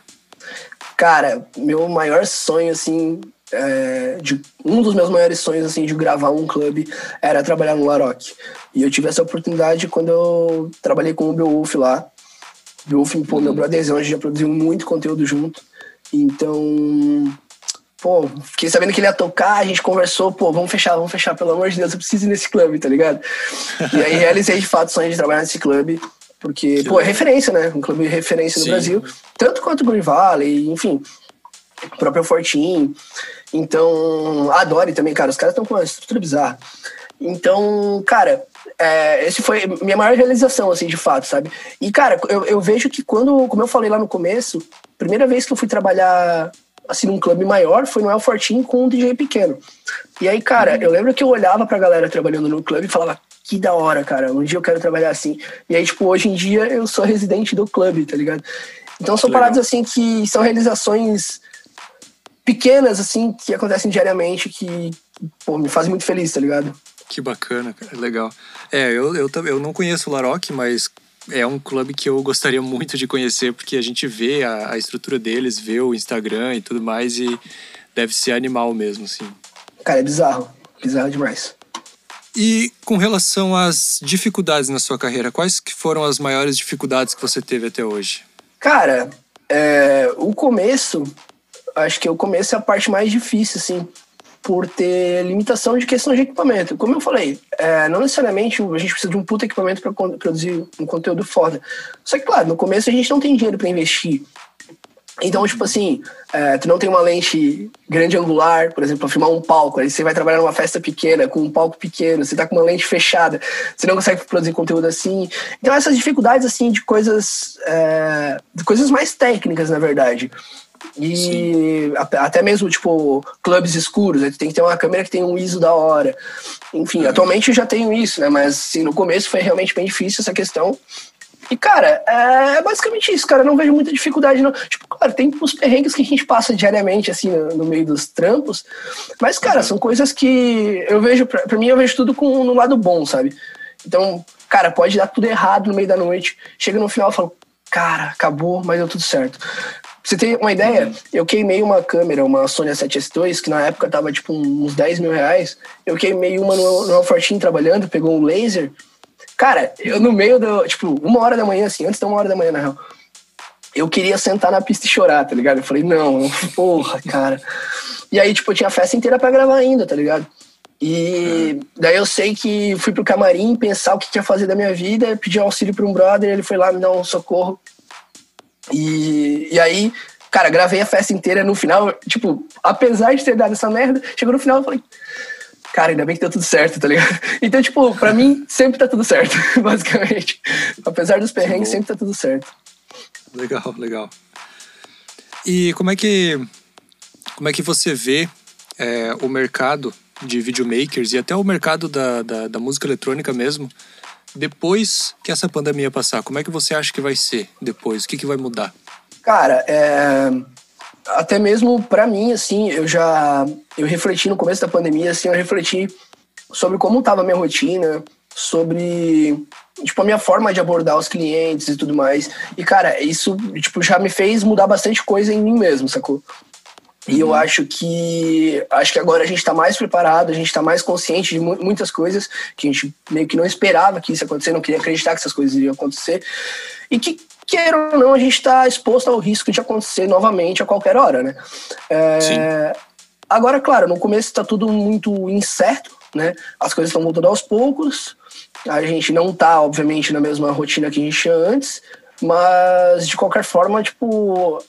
Cara, meu maior sonho, assim, é, de, um dos meus maiores sonhos, assim, de gravar um clube era trabalhar no Laroque. E eu tive essa oportunidade quando eu trabalhei com o Beowulf lá. Beowulf, pô, meu brotherzão, a gente já produziu muito conteúdo junto. Então, pô, fiquei sabendo que ele ia tocar, a gente conversou, pô, vamos fechar, vamos fechar, pelo amor de Deus, eu preciso ir nesse clube, tá ligado? e aí realizei de fato o sonho de trabalhar nesse clube, porque, que pô, é referência, né? Um clube de referência Sim. no Brasil, tanto quanto o Green Valley, enfim, o próprio Fortin. Então, adore também, cara, os caras estão com uma estrutura bizarra. Então, cara, é, esse foi minha maior realização, assim, de fato, sabe? E, cara, eu, eu vejo que quando, como eu falei lá no começo, primeira vez que eu fui trabalhar assim, num clube maior, foi no El Fortin com um DJ pequeno. E aí, cara, uhum. eu lembro que eu olhava pra galera trabalhando no clube e falava, que da hora, cara, um dia eu quero trabalhar assim. E aí, tipo, hoje em dia eu sou residente do clube, tá ligado? Então são paradas assim que são realizações pequenas, assim, que acontecem diariamente, que, pô, me fazem muito feliz, tá ligado? Que bacana, cara, legal. É, eu, eu, eu não conheço o Laroque, mas é um clube que eu gostaria muito de conhecer, porque a gente vê a, a, estrutura deles, vê o Instagram e tudo mais, e deve ser animal mesmo, assim. Cara, é bizarro. Bizarro demais. E com relação às dificuldades na sua carreira, quais que foram as maiores dificuldades que você teve até hoje? Cara, é, o começo, acho que o começo é a parte mais difícil, assim, por ter limitação de questão de equipamento. Como eu falei, é, não necessariamente a gente precisa de um puto equipamento para produzir um conteúdo foda. Só que, claro, no começo a gente não tem dinheiro para investir. Então, tipo assim, é, tu não tem uma lente grande angular, por exemplo, para filmar um palco. Aí você vai trabalhar numa festa pequena, com um palco pequeno, você tá com uma lente fechada, você não consegue produzir conteúdo assim. Então, essas dificuldades, assim, de coisas, é, de coisas mais técnicas, na verdade. E até mesmo, tipo, clubes escuros, aí tu tem que ter uma câmera que tem um ISO da hora. Enfim, uhum. atualmente eu já tenho isso, né? Mas assim, no começo foi realmente bem difícil essa questão. E, cara, é basicamente isso, cara. não vejo muita dificuldade, não. Tipo, claro, tem os perrengues que a gente passa diariamente, assim, no, no meio dos trampos. Mas, cara, uhum. são coisas que eu vejo, pra, pra, mim, eu vejo tudo com, no lado bom, sabe? Então, cara, pode dar tudo errado no meio da noite. Chega no final e falo, cara, acabou, mas deu tudo certo você tem uma ideia? Eu queimei uma câmera, uma Sony A7S2, que na época tava tipo uns 10 mil reais. Eu queimei uma no, no Alfortin trabalhando, pegou um laser. Cara, eu no meio do. Tipo, uma hora da manhã, assim, antes da uma hora da manhã, na real. Eu queria sentar na pista e chorar, tá ligado? Eu falei, não, porra, cara. E aí, tipo, eu tinha a festa inteira pra gravar ainda, tá ligado? E daí eu sei que fui pro camarim pensar o que ia fazer da minha vida, pedi auxílio pra um brother, ele foi lá me dar um socorro. E, e aí, cara, gravei a festa inteira. No final, tipo, apesar de ter dado essa merda, chegou no final eu falei, cara, ainda bem que deu tudo certo, tá ligado? Então, tipo, pra mim, sempre tá tudo certo, basicamente. Apesar dos perrengues, sempre tá tudo certo. Legal, legal. E como é que, como é que você vê é, o mercado de videomakers e até o mercado da, da, da música eletrônica mesmo depois que essa pandemia passar? Como é que você acha que vai ser depois? O que, que vai mudar? Cara, é... até mesmo para mim, assim, eu já eu refleti no começo da pandemia, assim, eu refleti sobre como estava a minha rotina, sobre tipo a minha forma de abordar os clientes e tudo mais. E cara, isso tipo já me fez mudar bastante coisa em mim mesmo, sacou? E eu uhum. acho que acho que agora a gente está mais preparado, a gente está mais consciente de mu muitas coisas que a gente meio que não esperava que isso acontecesse, não queria acreditar que essas coisas iriam acontecer. E que, queira ou não, a gente está exposto ao risco de acontecer novamente a qualquer hora, né? É, agora, claro, no começo está tudo muito incerto, né? As coisas estão voltando aos poucos, a gente não está, obviamente, na mesma rotina que a gente tinha antes, mas de qualquer forma, tipo,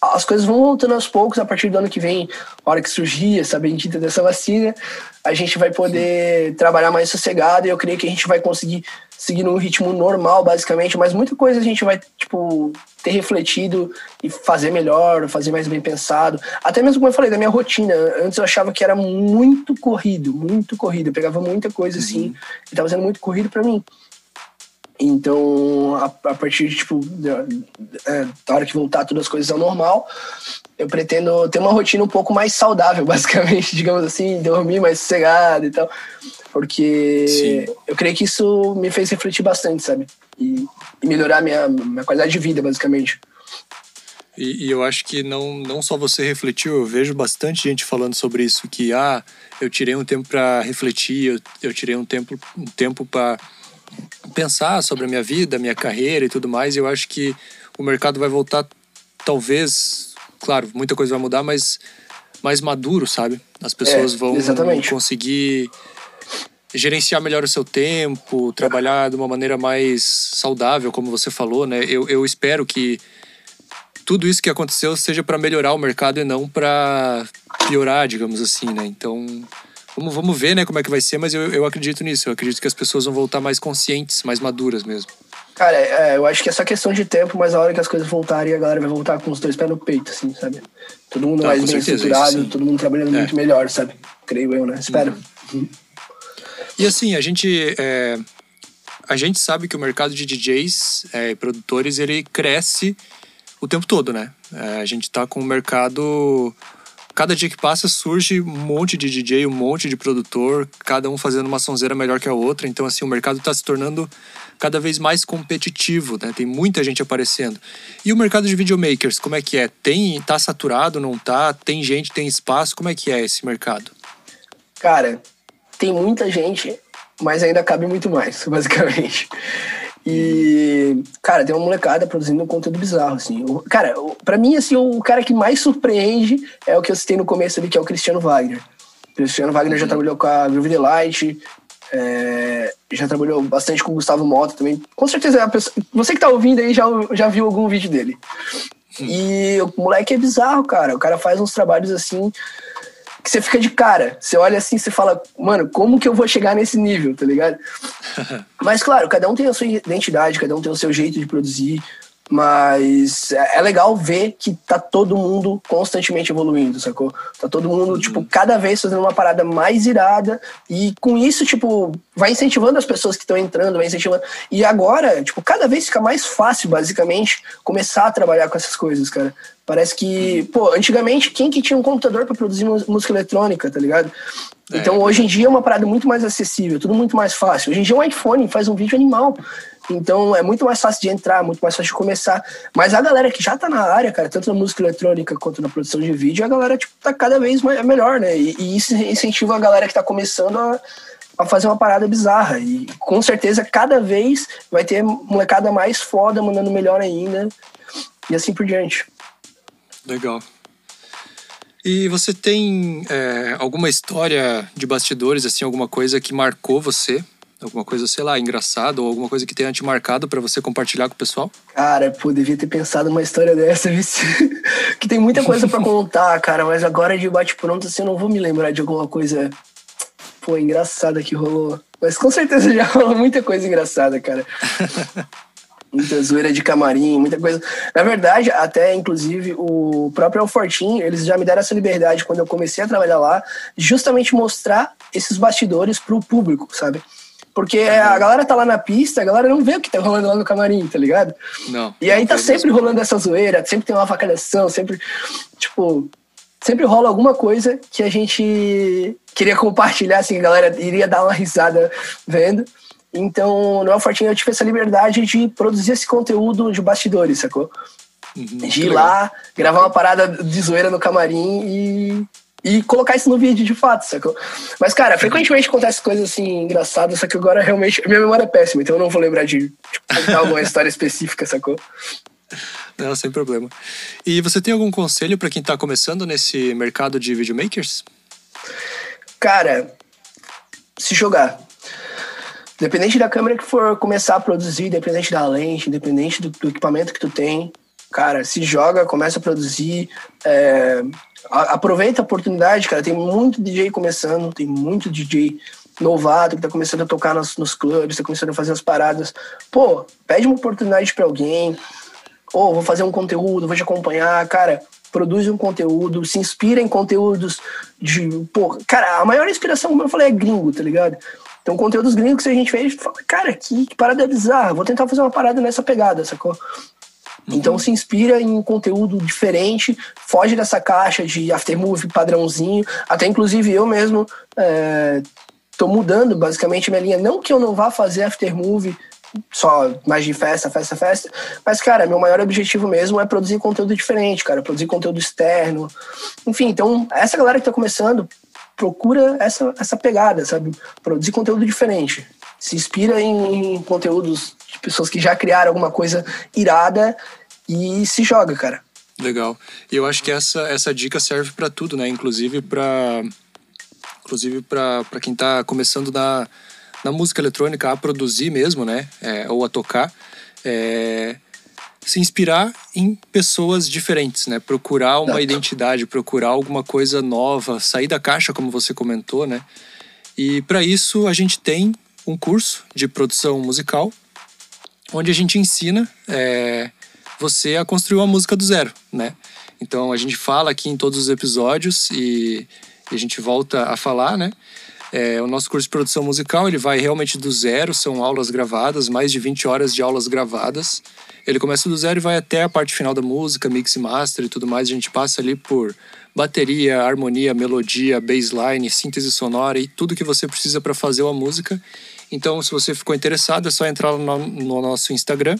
as coisas vão voltando aos poucos a partir do ano que vem, a hora que surgir essa bendita dessa vacina, a gente vai poder Sim. trabalhar mais sossegado e eu creio que a gente vai conseguir seguir num ritmo normal, basicamente, mas muita coisa a gente vai, tipo, ter refletido e fazer melhor, fazer mais bem pensado. Até mesmo como eu falei, da minha rotina. Antes eu achava que era muito corrido, muito corrido. Eu pegava muita coisa uhum. assim e tava sendo muito corrido para mim. Então, a, a partir de, tipo, da, é, da hora que voltar todas as coisas ao normal, eu pretendo ter uma rotina um pouco mais saudável, basicamente, digamos assim, dormir mais sossegado e tal. Porque Sim. eu creio que isso me fez refletir bastante, sabe? E, e melhorar minha, minha qualidade de vida, basicamente. E, e, eu acho que não, não só você refletiu, eu vejo bastante gente falando sobre isso, que ah, eu tirei um tempo para refletir, eu, eu tirei um tempo um tempo para pensar sobre a minha vida, a minha carreira e tudo mais. E eu acho que o mercado vai voltar, talvez, claro, muita coisa vai mudar, mas mais maduro, sabe? As pessoas É, vão exatamente. conseguir gerenciar melhor o seu tempo, trabalhar de uma maneira mais saudável, como você falou, né? Eu, eu espero que tudo isso que aconteceu seja para melhorar o mercado e não para piorar, digamos assim, né? Então, vamos, vamos ver, né, como é que vai ser, mas eu, eu acredito nisso. Eu acredito que as pessoas vão voltar mais conscientes, mais maduras mesmo. Cara, é, eu acho que é só questão de tempo, mas a hora que as coisas voltarem, a galera vai voltar com os dois pés no peito, assim, sabe? Todo mundo Ah, mais bem estruturado, todo mundo trabalhando É. muito melhor, sabe? Creio eu, né? Espero. E assim, a gente é, a gente sabe que o mercado de DJs é, e produtores ele cresce o tempo todo, né? É, a gente tá com o mercado cada dia que passa surge um monte de DJ, um monte de produtor, cada um fazendo uma sonzeira melhor que a outra. Então assim, o mercado está se tornando cada vez mais competitivo, né? Tem muita gente aparecendo. E o mercado de videomakers, como é que é? Tem tá saturado, não tá? Tem gente, tem espaço? Como é que é esse mercado? Cara, tem muita gente, mas ainda cabe muito mais, basicamente. E, cara, tem uma molecada produzindo um conteúdo bizarro, assim. O- cara, o- pra mim, assim, o cara que mais surpreende é o que eu citei no começo ali, que é o Cristiano Wagner. O Cristiano Wagner já trabalhou com a Groove Delight, é, já trabalhou bastante com o Gustavo Mota também. Com certeza, pessoa- você que tá ouvindo aí já, já viu algum vídeo dele. E o moleque é bizarro, cara. O cara faz uns trabalhos assim que você fica de cara. Você olha assim, você fala, mano, como que eu vou chegar nesse nível, tá ligado? Mas claro, cada um tem a sua identidade, cada um tem o seu jeito de produzir, mas é é legal ver que tá todo mundo constantemente evoluindo, sacou? Tá todo mundo, tipo, cada vez fazendo uma parada mais irada e com isso, tipo, vai incentivando as pessoas que estão entrando, vai incentivando. E agora, tipo, cada vez fica mais fácil, basicamente, começar a trabalhar com essas coisas, cara. Parece que, pô, antigamente, quem que tinha um computador pra produzir música eletrônica, tá ligado? Então, hoje em dia é uma parada muito mais acessível, tudo muito mais fácil. Hoje em dia um iPhone faz um vídeo animal. Então é muito mais fácil de entrar, muito mais fácil de começar. Mas a galera que já tá na área, cara, tanto na música eletrônica quanto na produção de vídeo, a galera tipo, tá cada vez mais, melhor, né? E, e isso incentiva a galera que tá começando a, a fazer uma parada bizarra. E com certeza cada vez vai ter molecada mais foda, mandando melhor ainda. E assim por diante. Legal. E você tem é, alguma história de bastidores, assim, alguma coisa que marcou você? Alguma coisa, sei lá, engraçada ou alguma coisa que tenha te marcado pra você compartilhar com o pessoal? Cara, pô, devia ter pensado numa história dessa, que tem muita coisa pra contar, cara, mas agora de bate-pronto, assim, eu não vou me lembrar de alguma coisa, pô, engraçada que rolou. Mas com certeza já rolou muita coisa engraçada, cara. muita zoeira de camarim, muita coisa. Na verdade, até inclusive o próprio Alfortin, eles já me deram essa liberdade quando eu comecei a trabalhar lá, justamente mostrar esses bastidores pro público, sabe? Porque a galera tá lá na pista, a galera não vê o que tá rolando lá no camarim, tá ligado? Não. E aí tá sempre rolando essa zoeira, sempre tem uma avacalhação, sempre, tipo, sempre rola alguma coisa que a gente queria compartilhar, assim, a galera iria dar uma risada vendo. Então, no El Fortinho eu tive essa liberdade de produzir esse conteúdo de bastidores, sacou? Uhum, De ir lá, gravar uma parada de zoeira no camarim e, e colocar isso no vídeo de fato, sacou? Mas, cara, frequentemente acontece coisas assim engraçadas, só que agora realmente. Minha memória é péssima, então eu não vou lembrar de tipo, contar alguma história específica, sacou? Não, sem problema. E você tem algum conselho pra quem tá começando nesse mercado de videomakers? Cara, se jogar. Independente da câmera que for começar a produzir, independente da lente, independente do, do equipamento que tu tem, cara, se joga, começa a produzir. é, aproveita a oportunidade, cara. Tem muito DJ começando, tem muito DJ novato que tá começando a tocar nos, nos clubes, tá começando a fazer as paradas. Pô, pede uma oportunidade pra alguém. Ou vou fazer um conteúdo, vou te acompanhar, cara. Produz um conteúdo, se inspira em conteúdos de. Pô, cara, a maior inspiração, como eu falei, é gringo, tá ligado? Então, conteúdos gringos que a gente fez, fala, cara, que, que parada bizarra, vou tentar fazer uma parada nessa pegada, sacou? Então se inspira em conteúdo diferente, foge dessa caixa de aftermovie padrãozinho. Até inclusive eu mesmo é, tô mudando basicamente minha linha. Não que eu não vá fazer aftermovie só mais de festa, festa, festa. Mas, cara, meu maior objetivo mesmo é produzir conteúdo diferente, cara, produzir conteúdo externo. Enfim, então, essa galera que tá começando, procura essa, essa pegada, sabe? Produzir conteúdo diferente. Se inspira em, em conteúdos pessoas que já criaram alguma coisa irada e se joga, cara. Legal. E eu acho que essa, essa dica serve para tudo, né? Inclusive para inclusive para quem está começando na, na música eletrônica a produzir mesmo, né? É, ou a tocar. É, se inspirar em pessoas diferentes, né? Procurar uma Exato. identidade, procurar alguma coisa nova, sair da caixa, como você comentou, né? E para isso a gente tem um curso de produção musical, onde a gente ensina é, você a construir uma música do zero, né? Então a gente fala aqui em todos os episódios e, e a gente volta a falar, né? É, o nosso curso de produção musical ele vai realmente do zero, são aulas gravadas, mais de 20 horas de aulas gravadas. Ele começa do zero e vai até a parte final da música, mix e master e tudo mais. A gente passa ali por bateria, harmonia, melodia, bassline, síntese sonora e tudo que você precisa para fazer uma música. Então, se você ficou interessado, é só entrar no, no nosso Instagram,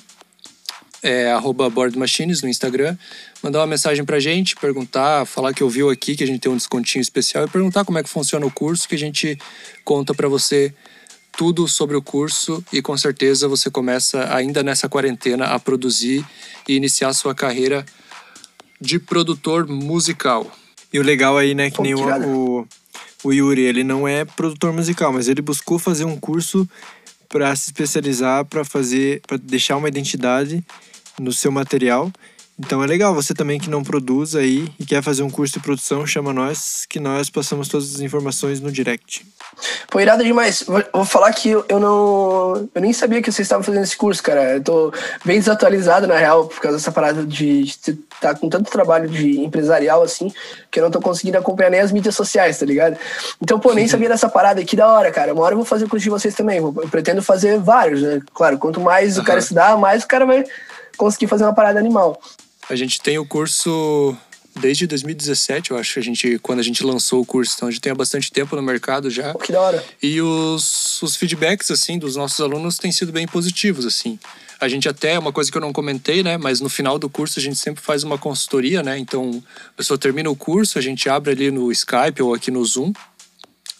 é boardmachines no Instagram, mandar uma mensagem pra gente, perguntar, falar que ouviu aqui, que a gente tem um descontinho especial e perguntar como é que funciona o curso, que a gente conta para você tudo sobre o curso e com certeza você começa ainda nessa quarentena a produzir e iniciar sua carreira de produtor musical. E o legal aí, né, que nem o, o, o Yuri, ele não é produtor musical, mas ele buscou fazer um curso para se especializar, para fazer, para deixar uma identidade no seu material então é legal, você também que não produz aí e quer fazer um curso de produção, chama nós, que nós passamos todas as informações no direct. Pô, irado demais. Vou, vou falar que eu, eu, não. Eu nem sabia que vocês estavam fazendo esse curso, cara. Eu tô bem desatualizado, na real, por causa dessa parada de estar tá com tanto trabalho de empresarial assim, que eu não tô conseguindo acompanhar nem as mídias sociais, tá ligado? Então, pô, nem sabia dessa parada. Que da hora, cara. Uma hora eu vou fazer o curso de vocês também. Eu pretendo fazer vários, né? Claro, quanto mais uhum. o cara estudar, mais o cara vai conseguir fazer uma parada animal. A gente tem o curso desde 2017, eu acho, a gente, quando a gente lançou o curso. Então a gente tem há bastante tempo no mercado já. Que da hora. E os, os feedbacks, assim, dos nossos alunos têm sido bem positivos, assim. A gente até, uma coisa que eu não comentei, né? Mas no final do curso a gente sempre faz uma consultoria, né? Então a pessoa termina o curso, a gente abre ali no Skype ou aqui no Zoom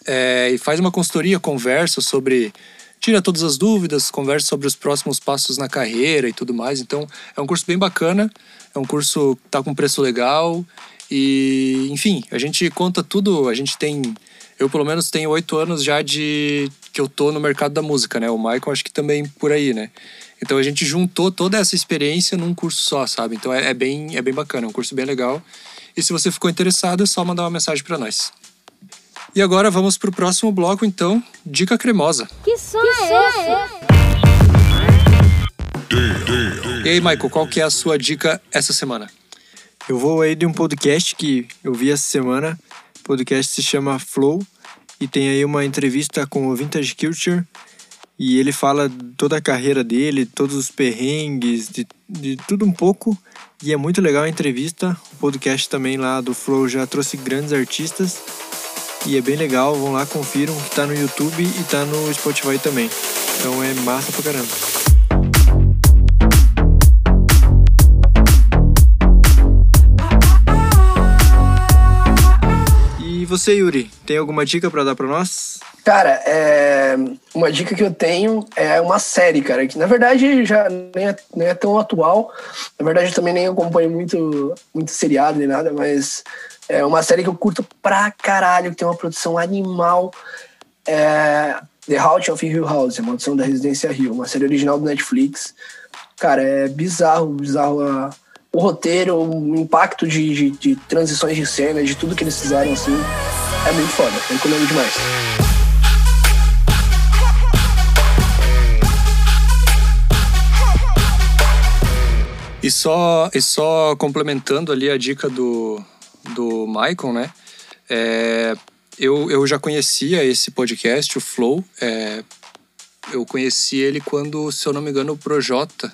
é, e faz uma consultoria, conversa sobre tira todas as dúvidas, conversa sobre os próximos passos na carreira e tudo mais. Então, é um curso bem bacana. É um curso que tá com preço legal e, enfim, a gente conta tudo. A gente tem, eu pelo menos tenho oito anos já de que eu tô no mercado da música, né? O Michael acho que também por aí, né? Então a gente juntou toda essa experiência num curso só, sabe? Então é, é bem, é bem bacana, é um curso bem legal. E se você ficou interessado, é só mandar uma mensagem para nós. E agora vamos pro próximo bloco, então, dica cremosa. Que som, que é, é esse? E aí, Michael, qual que é a sua dica essa semana? Eu vou aí de um podcast que eu vi essa semana. O podcast se chama Flow e tem aí uma entrevista com o Vintage Culture e ele fala toda a carreira dele, todos os perrengues, de, de tudo um pouco. E é muito legal a entrevista. O podcast também lá do Flow já trouxe grandes artistas e é bem legal. Vão lá, confiram que tá no YouTube e tá no Spotify também. Então é massa pra caramba. Você, Yuri, tem alguma dica para dar para nós? Cara, é... uma dica que eu tenho é uma série, cara, que na verdade já nem é, nem é tão atual. Na verdade, eu também nem acompanho muito, muito seriado nem nada, mas é uma série que eu curto pra caralho, que tem uma produção animal. É The Haunting of Hill House, a maldição da Residência Rio, uma série original do Netflix. Cara, é bizarro, bizarro a o roteiro, o impacto de, de, de, transições de cena, de tudo que eles fizeram, assim, é muito foda. Eu recomendo demais. E só, e só complementando ali a dica do, do Michael, né? É, eu, eu já conhecia esse podcast, o Flow. É, eu conheci ele quando, se eu não me engano, o Projota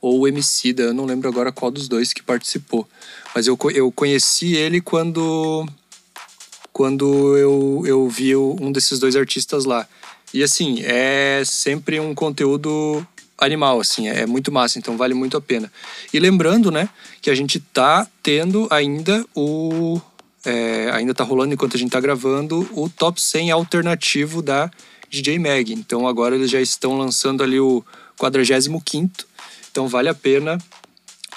ou o Emicida, eu não lembro agora qual dos dois que participou. Mas eu, eu conheci ele quando quando eu, eu vi um desses dois artistas lá. E assim, é sempre um conteúdo animal, assim, é muito massa, então vale muito a pena. E lembrando, né, que a gente tá tendo ainda o. É, ainda tá rolando enquanto a gente tá gravando o top 100 alternativo da DJ Mag. Então agora eles já estão lançando ali o 45 então vale a pena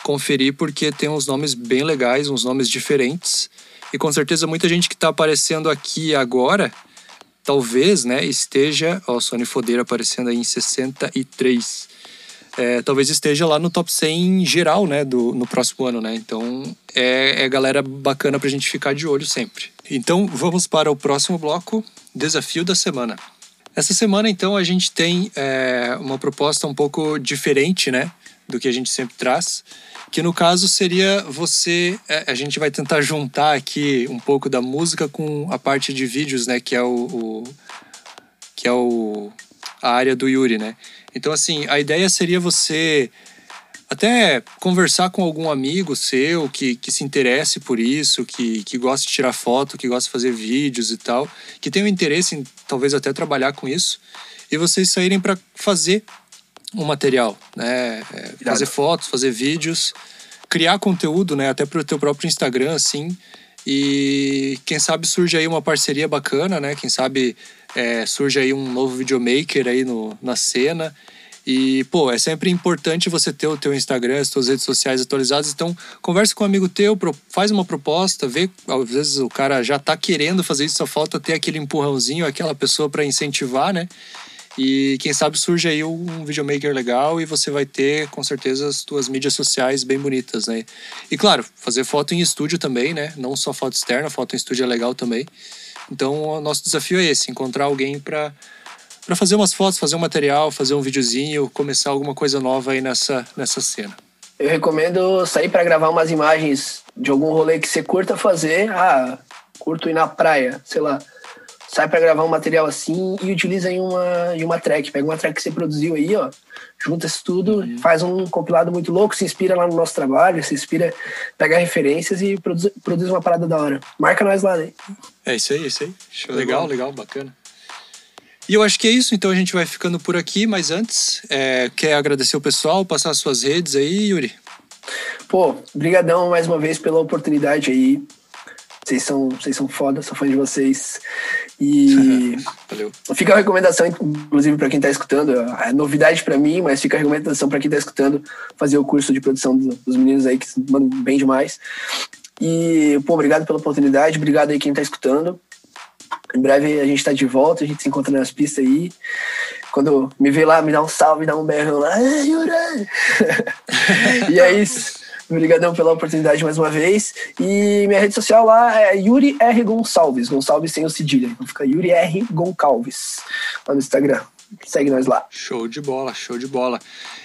conferir porque tem uns nomes bem legais, uns nomes diferentes. E com certeza muita gente que está aparecendo aqui agora, talvez, né, esteja. Ó, Sony Fodeira aparecendo aí em 63. É, talvez esteja lá no top 100 geral, né, do, no próximo ano, né? Então é, é galera bacana pra gente ficar de olho sempre. Então vamos para o próximo bloco, desafio da semana. Essa semana, então, a gente tem é, uma proposta um pouco diferente, né, do que a gente sempre traz, que no caso seria você, é, a gente vai tentar juntar aqui um pouco da música com a parte de vídeos, né, que é o, o que é o a área do Yuri, né? Então, assim, a ideia seria você até conversar com algum amigo seu que, que se interesse por isso, que, que gosta de tirar foto, que gosta de fazer vídeos e tal, que tenha um interesse em talvez até trabalhar com isso, e vocês saírem para fazer um material, né? É, fazer fotos, fazer vídeos, criar conteúdo, né? Até para o teu próprio Instagram, assim. E quem sabe surge aí uma parceria bacana, né? Quem sabe é, surge aí um novo videomaker aí no, na cena. E, pô, é sempre importante você ter o teu Instagram, as tuas redes sociais atualizadas. Então, converse com um amigo teu, faz uma proposta, vê. Às vezes o cara já tá querendo fazer isso, só falta ter aquele empurrãozinho, aquela pessoa para incentivar, né? E quem sabe surge aí um videomaker legal e você vai ter, com certeza, as tuas mídias sociais bem bonitas, né? E claro, fazer foto em estúdio também, né? Não só foto externa, foto em estúdio é legal também. Então, o nosso desafio é esse: encontrar alguém para para fazer umas fotos, fazer um material, fazer um videozinho, começar alguma coisa nova aí nessa, nessa cena. Eu recomendo sair para gravar umas imagens de algum rolê que você curta fazer. Ah, curto ir na praia, sei lá. Sai para gravar um material assim e utiliza em uma, em uma track. Pega uma track que você produziu aí, ó. Junta isso tudo, uhum. faz um compilado muito louco, se inspira lá no nosso trabalho, se inspira, pega referências e produz, produz uma parada da hora. Marca nós lá, né? É isso aí, isso aí. Show legal, legal, bacana. E eu acho que é isso, então a gente vai ficando por aqui, mas antes, é, quer agradecer o pessoal, passar suas redes aí, Yuri? Pô, brigadão mais uma vez pela oportunidade aí. Vocês são, vocês são foda, sou fã de vocês. E Valeu. fica a recomendação, inclusive, para quem tá escutando. É novidade para mim, mas fica a recomendação para quem tá escutando fazer o curso de produção dos meninos aí, que mandam bem demais. E, pô, obrigado pela oportunidade, obrigado aí quem tá escutando. Em breve a gente tá de volta, a gente se encontra nas pistas aí. Quando me vê lá, me dá um salve, dá um berrão lá. E é isso. Obrigadão pela oportunidade mais uma vez. E minha rede social lá é Yuri R. Gonçalves. Gonçalves sem o cedilha. Então fica Yuri R. Gonçalves lá no Instagram. Segue nós lá. Show de bola, show de bola.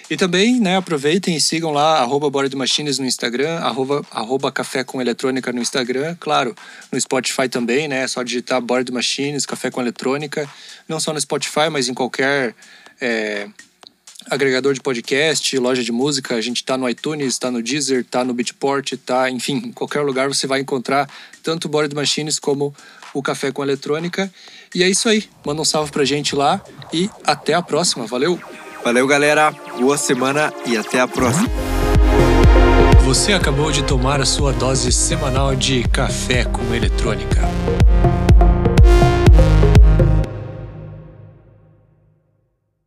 E também, né, aproveitem e sigam lá, arroba Machines no Instagram, arroba, arroba Café com Eletrônica no Instagram, claro, no Spotify também, né, é só digitar Board Machines, Café com Eletrônica, não só no Spotify, mas em qualquer é, agregador de podcast, loja de música, a gente tá no iTunes, tá no Deezer, tá no Beatport, tá, enfim, em qualquer lugar você vai encontrar tanto o Board Machines como o Café com Eletrônica. E é isso aí, manda um salve pra gente lá e até a próxima, valeu! Valeu, galera. Boa semana e até a próxima. Você acabou de tomar a sua dose semanal de café com eletrônica.